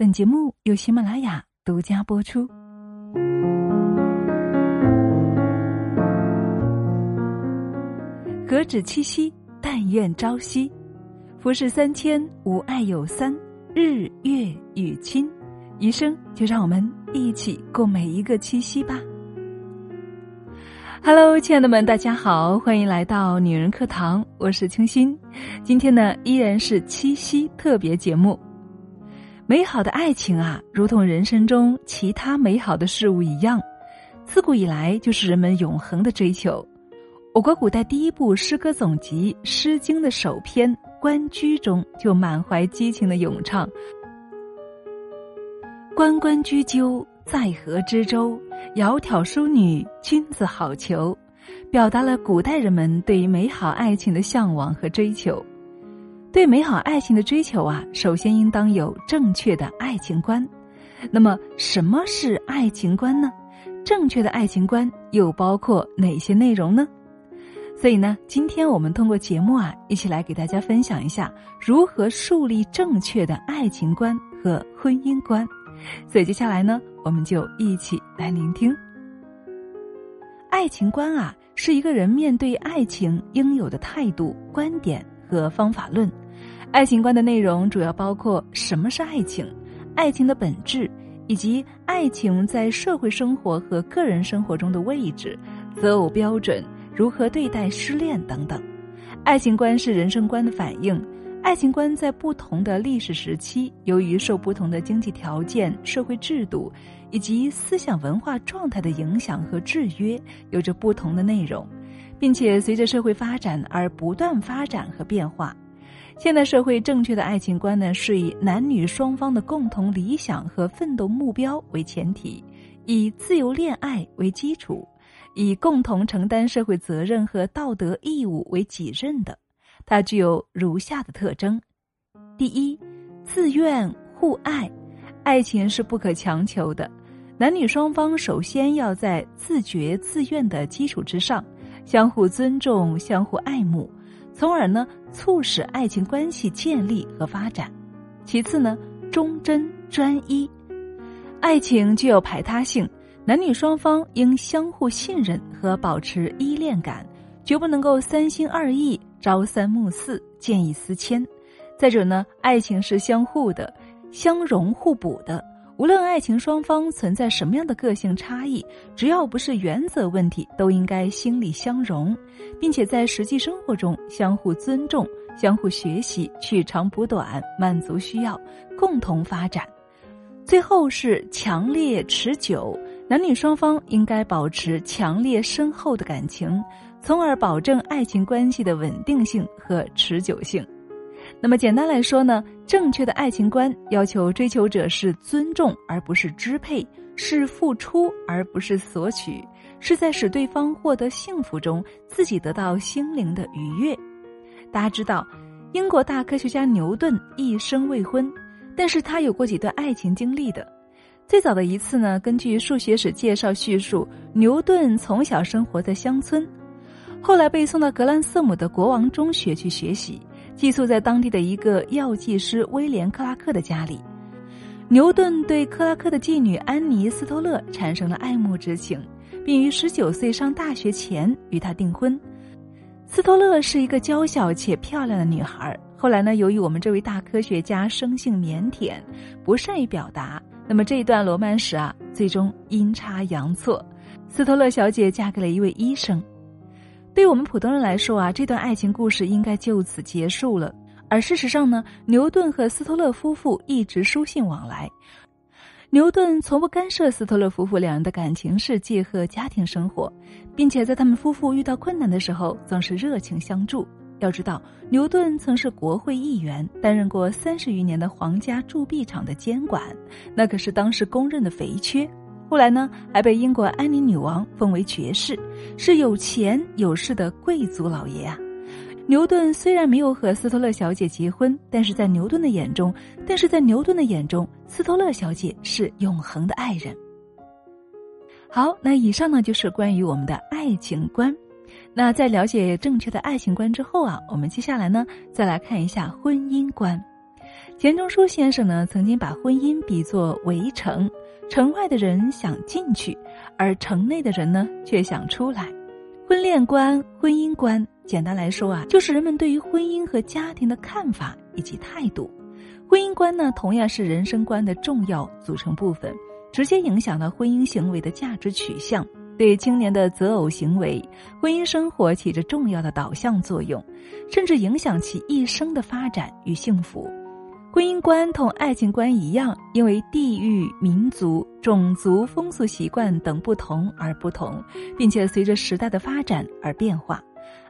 本节目由喜马拉雅独家播出。何止七夕，但愿朝夕。浮世三千，吾爱有三：日、月与亲。余生就让我们一起过每一个七夕吧。Hello，亲爱的们，大家好，欢迎来到女人课堂，我是清新。今天呢，依然是七夕特别节目。美好的爱情啊，如同人生中其他美好的事物一样，自古以来就是人们永恒的追求。我国古代第一部诗歌总集《诗经》的首篇《关雎》中就满怀激情的咏唱：“关关雎鸠，在河之洲。窈窕淑女，君子好逑。”表达了古代人们对于美好爱情的向往和追求。对美好爱情的追求啊，首先应当有正确的爱情观。那么，什么是爱情观呢？正确的爱情观又包括哪些内容呢？所以呢，今天我们通过节目啊，一起来给大家分享一下如何树立正确的爱情观和婚姻观。所以接下来呢，我们就一起来聆听。爱情观啊，是一个人面对爱情应有的态度、观点。和方法论，爱情观的内容主要包括什么是爱情、爱情的本质，以及爱情在社会生活和个人生活中的位置、择偶标准、如何对待失恋等等。爱情观是人生观的反应，爱情观在不同的历史时期，由于受不同的经济条件、社会制度以及思想文化状态的影响和制约，有着不同的内容。并且随着社会发展而不断发展和变化。现代社会正确的爱情观呢，是以男女双方的共同理想和奋斗目标为前提，以自由恋爱为基础，以共同承担社会责任和道德义务为己任的。它具有如下的特征：第一，自愿互爱，爱情是不可强求的，男女双方首先要在自觉自愿的基础之上。相互尊重，相互爱慕，从而呢促使爱情关系建立和发展。其次呢，忠贞专一，爱情具有排他性，男女双方应相互信任和保持依恋感，绝不能够三心二意、朝三暮四、见异思迁。再者呢，爱情是相互的，相容互补的。无论爱情双方存在什么样的个性差异，只要不是原则问题，都应该心理相融，并且在实际生活中相互尊重、相互学习、取长补短、满足需要，共同发展。最后是强烈持久，男女双方应该保持强烈深厚的感情，从而保证爱情关系的稳定性和持久性。那么简单来说呢，正确的爱情观要求追求者是尊重而不是支配，是付出而不是索取，是在使对方获得幸福中自己得到心灵的愉悦。大家知道，英国大科学家牛顿一生未婚，但是他有过几段爱情经历的。最早的一次呢，根据数学史介绍叙述，牛顿从小生活在乡村，后来被送到格兰瑟姆的国王中学去学习。寄宿在当地的一个药剂师威廉·克拉克的家里，牛顿对克拉克的继女安妮·斯托勒产生了爱慕之情，并于十九岁上大学前与她订婚。斯托勒是一个娇小且漂亮的女孩。后来呢，由于我们这位大科学家生性腼腆，不善于表达，那么这一段罗曼史啊，最终阴差阳错，斯托勒小姐嫁给了一位医生。对于我们普通人来说啊，这段爱情故事应该就此结束了。而事实上呢，牛顿和斯托勒夫妇一直书信往来。牛顿从不干涉斯托勒夫妇两人的感情世界和家庭生活，并且在他们夫妇遇到困难的时候，总是热情相助。要知道，牛顿曾是国会议员，担任过三十余年的皇家铸币厂的监管，那可是当时公认的肥缺。后来呢，还被英国安妮女王封为爵士，是有钱有势的贵族老爷啊。牛顿虽然没有和斯托勒小姐结婚，但是在牛顿的眼中，但是在牛顿的眼中，斯托勒小姐是永恒的爱人。好，那以上呢就是关于我们的爱情观。那在了解正确的爱情观之后啊，我们接下来呢再来看一下婚姻观。钱钟书先生呢，曾经把婚姻比作围城，城外的人想进去，而城内的人呢却想出来。婚恋观、婚姻观，简单来说啊，就是人们对于婚姻和家庭的看法以及态度。婚姻观呢，同样是人生观的重要组成部分，直接影响了婚姻行为的价值取向。对青年的择偶行为、婚姻生活起着重要的导向作用，甚至影响其一生的发展与幸福。婚姻观同爱情观一样，因为地域、民族、种族、风俗习惯等不同而不同，并且随着时代的发展而变化。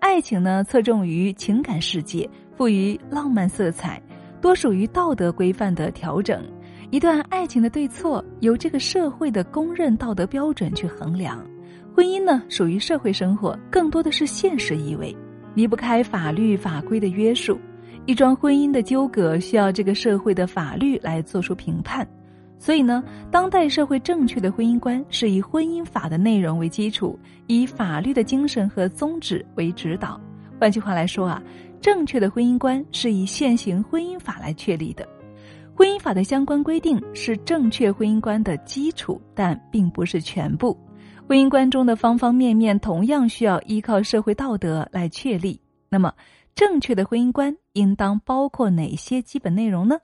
爱情呢，侧重于情感世界，赋予浪漫色彩，多属于道德规范的调整。一段爱情的对错，由这个社会的公认道德标准去衡量。婚姻呢，属于社会生活，更多的是现实意味，离不开法律法规的约束。一桩婚姻的纠葛需要这个社会的法律来做出评判，所以呢，当代社会正确的婚姻观是以婚姻法的内容为基础，以法律的精神和宗旨为指导。换句话来说啊，正确的婚姻观是以现行婚姻法来确立的。婚姻法的相关规定是正确婚姻观的基础，但并不是全部。婚姻观中的方方面面同样需要依靠社会道德来确立。那么，正确的婚姻观应当包括哪些基本内容呢？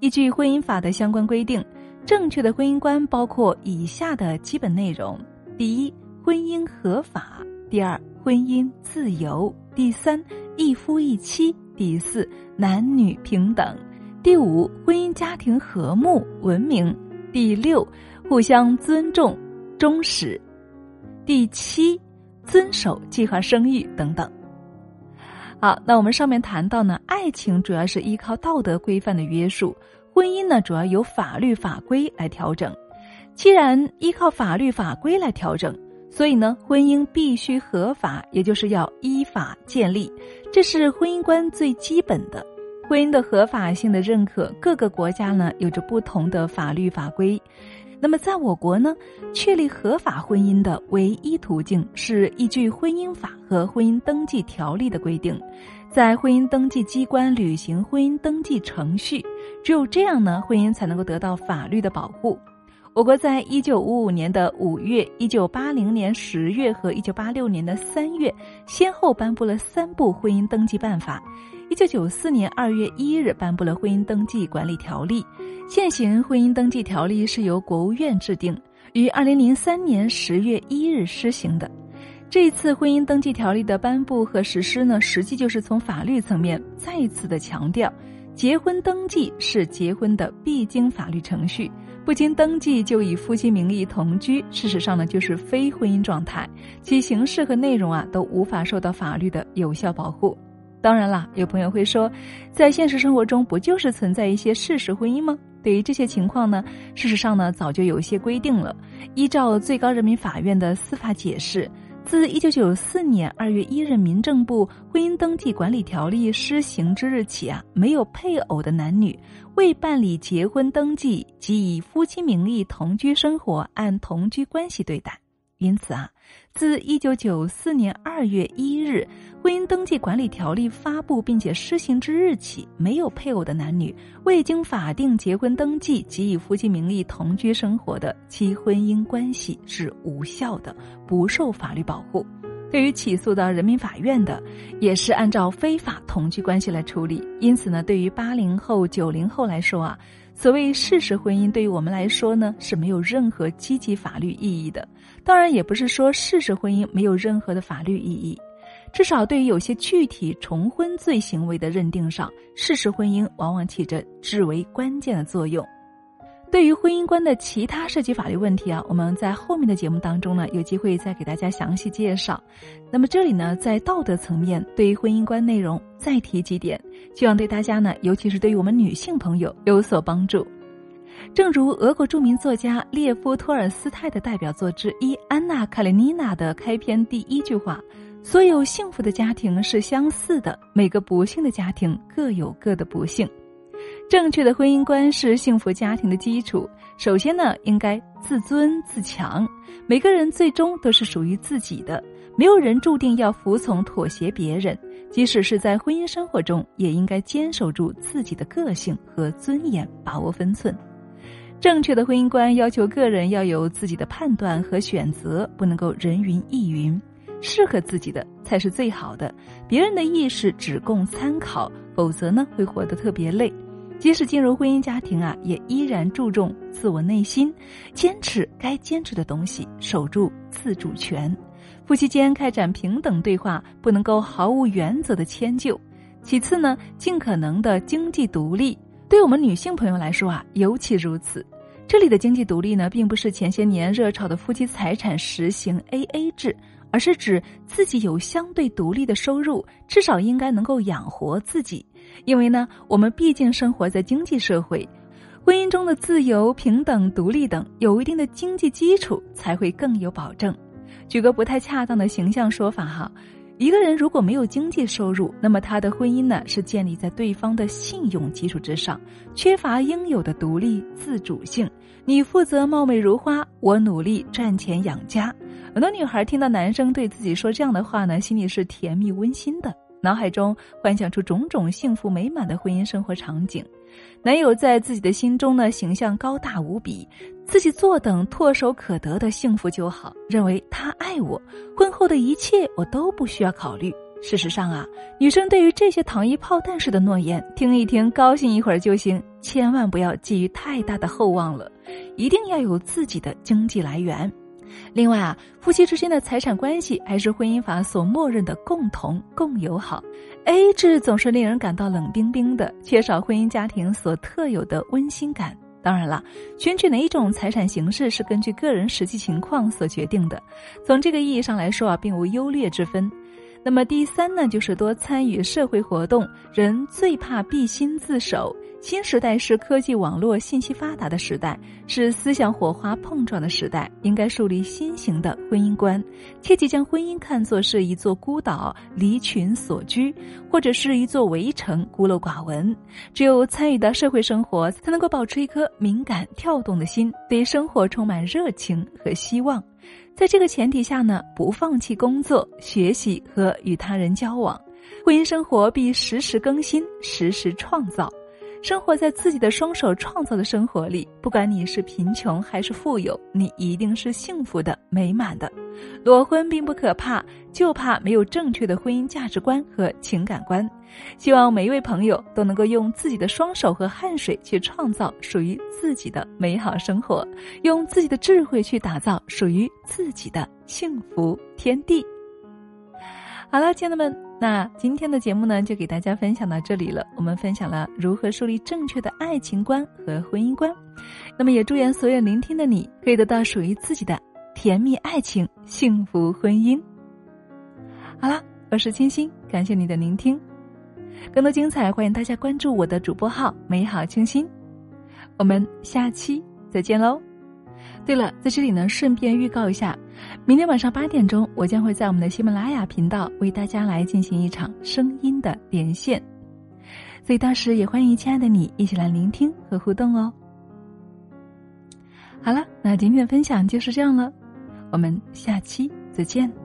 依据婚姻法的相关规定，正确的婚姻观包括以下的基本内容：第一，婚姻合法；第二，婚姻自由；第三，一夫一妻；第四，男女平等；第五，婚姻家庭和睦文明；第六，互相尊重。忠实，第七，遵守计划生育等等。好，那我们上面谈到呢，爱情主要是依靠道德规范的约束，婚姻呢主要由法律法规来调整。既然依靠法律法规来调整，所以呢，婚姻必须合法，也就是要依法建立，这是婚姻观最基本的。婚姻的合法性的认可，各个国家呢有着不同的法律法规。那么，在我国呢，确立合法婚姻的唯一途径是依据婚姻法和婚姻登记条例的规定，在婚姻登记机关履行婚姻登记程序。只有这样呢，婚姻才能够得到法律的保护。我国在一九五五年的五月、一九八零年十月和一九八六年的三月，先后颁布了三部婚姻登记办法。一九九四年二月一日颁布了婚姻登记管理条例，现行婚姻登记条例是由国务院制定，于二零零三年十月一日施行的。这次婚姻登记条例的颁布和实施呢，实际就是从法律层面再一次的强调，结婚登记是结婚的必经法律程序，不经登记就以夫妻名义同居，事实上呢就是非婚姻状态，其形式和内容啊都无法受到法律的有效保护。当然啦，有朋友会说，在现实生活中不就是存在一些事实婚姻吗？对于这些情况呢，事实上呢早就有一些规定了。依照最高人民法院的司法解释，自一九九四年二月一日民政部婚姻登记管理条例施行之日起啊，没有配偶的男女未办理结婚登记即以夫妻名义同居生活，按同居关系对待。因此啊，自一九九四年二月一日婚姻登记管理条例发布并且施行之日起，没有配偶的男女未经法定结婚登记及以夫妻名义同居生活的，其婚姻关系是无效的，不受法律保护。对于起诉到人民法院的，也是按照非法同居关系来处理。因此呢，对于八零后、九零后来说啊。所谓事实婚姻，对于我们来说呢是没有任何积极法律意义的。当然，也不是说事实婚姻没有任何的法律意义，至少对于有些具体重婚罪行为的认定上，事实婚姻往往起着至为关键的作用。对于婚姻观的其他涉及法律问题啊，我们在后面的节目当中呢，有机会再给大家详细介绍。那么这里呢，在道德层面，对于婚姻观内容再提几点，希望对大家呢，尤其是对于我们女性朋友有所帮助。正如俄国著名作家列夫·托尔斯泰的代表作之一《安娜·卡列尼娜》的开篇第一句话：“所有幸福的家庭是相似的，每个不幸的家庭各有各的不幸。”正确的婚姻观是幸福家庭的基础。首先呢，应该自尊自强。每个人最终都是属于自己的，没有人注定要服从妥协别人。即使是在婚姻生活中，也应该坚守住自己的个性和尊严，把握分寸。正确的婚姻观要求个人要有自己的判断和选择，不能够人云亦云。适合自己的才是最好的，别人的意识只供参考，否则呢会活得特别累。即使进入婚姻家庭啊，也依然注重自我内心，坚持该坚持的东西，守住自主权。夫妻间开展平等对话，不能够毫无原则的迁就。其次呢，尽可能的经济独立，对我们女性朋友来说啊，尤其如此。这里的经济独立呢，并不是前些年热炒的夫妻财产实行 A A 制，而是指自己有相对独立的收入，至少应该能够养活自己。因为呢，我们毕竟生活在经济社会，婚姻中的自由、平等、独立等，有一定的经济基础才会更有保证。举个不太恰当的形象说法哈，一个人如果没有经济收入，那么他的婚姻呢是建立在对方的信用基础之上，缺乏应有的独立自主性。你负责貌美如花，我努力赚钱养家。很多女孩听到男生对自己说这样的话呢，心里是甜蜜温馨的。脑海中幻想出种种幸福美满的婚姻生活场景，男友在自己的心中呢形象高大无比，自己坐等唾手可得的幸福就好，认为他爱我，婚后的一切我都不需要考虑。事实上啊，女生对于这些糖衣炮弹式的诺言，听一听高兴一会儿就行，千万不要寄予太大的厚望了，一定要有自己的经济来源。另外啊，夫妻之间的财产关系还是婚姻法所默认的共同共有好，A 制总是令人感到冷冰冰的，缺少婚姻家庭所特有的温馨感。当然了，选取哪一种财产形式是根据个人实际情况所决定的，从这个意义上来说啊，并无优劣之分。那么第三呢，就是多参与社会活动。人最怕闭心自守。新时代是科技网络信息发达的时代，是思想火花碰撞的时代。应该树立新型的婚姻观，切忌将婚姻看作是一座孤岛，离群所居，或者是一座围城，孤陋寡闻。只有参与到社会生活，才能够保持一颗敏感跳动的心，对生活充满热情和希望。在这个前提下呢，不放弃工作、学习和与他人交往，婚姻生活必时时更新、时时创造。生活在自己的双手创造的生活里，不管你是贫穷还是富有，你一定是幸福的、美满的。裸婚并不可怕，就怕没有正确的婚姻价值观和情感观。希望每一位朋友都能够用自己的双手和汗水去创造属于自己的美好生活，用自己的智慧去打造属于自己的幸福天地。好了，亲爱的们。那今天的节目呢，就给大家分享到这里了。我们分享了如何树立正确的爱情观和婚姻观。那么，也祝愿所有聆听的你，可以得到属于自己的甜蜜爱情、幸福婚姻。好了，我是清新，感谢你的聆听。更多精彩，欢迎大家关注我的主播号“美好清新”。我们下期再见喽。对了，在这里呢，顺便预告一下，明天晚上八点钟，我将会在我们的喜马拉雅频道为大家来进行一场声音的连线，所以到时也欢迎亲爱的你一起来聆听和互动哦。好了，那今天的分享就是这样了，我们下期再见。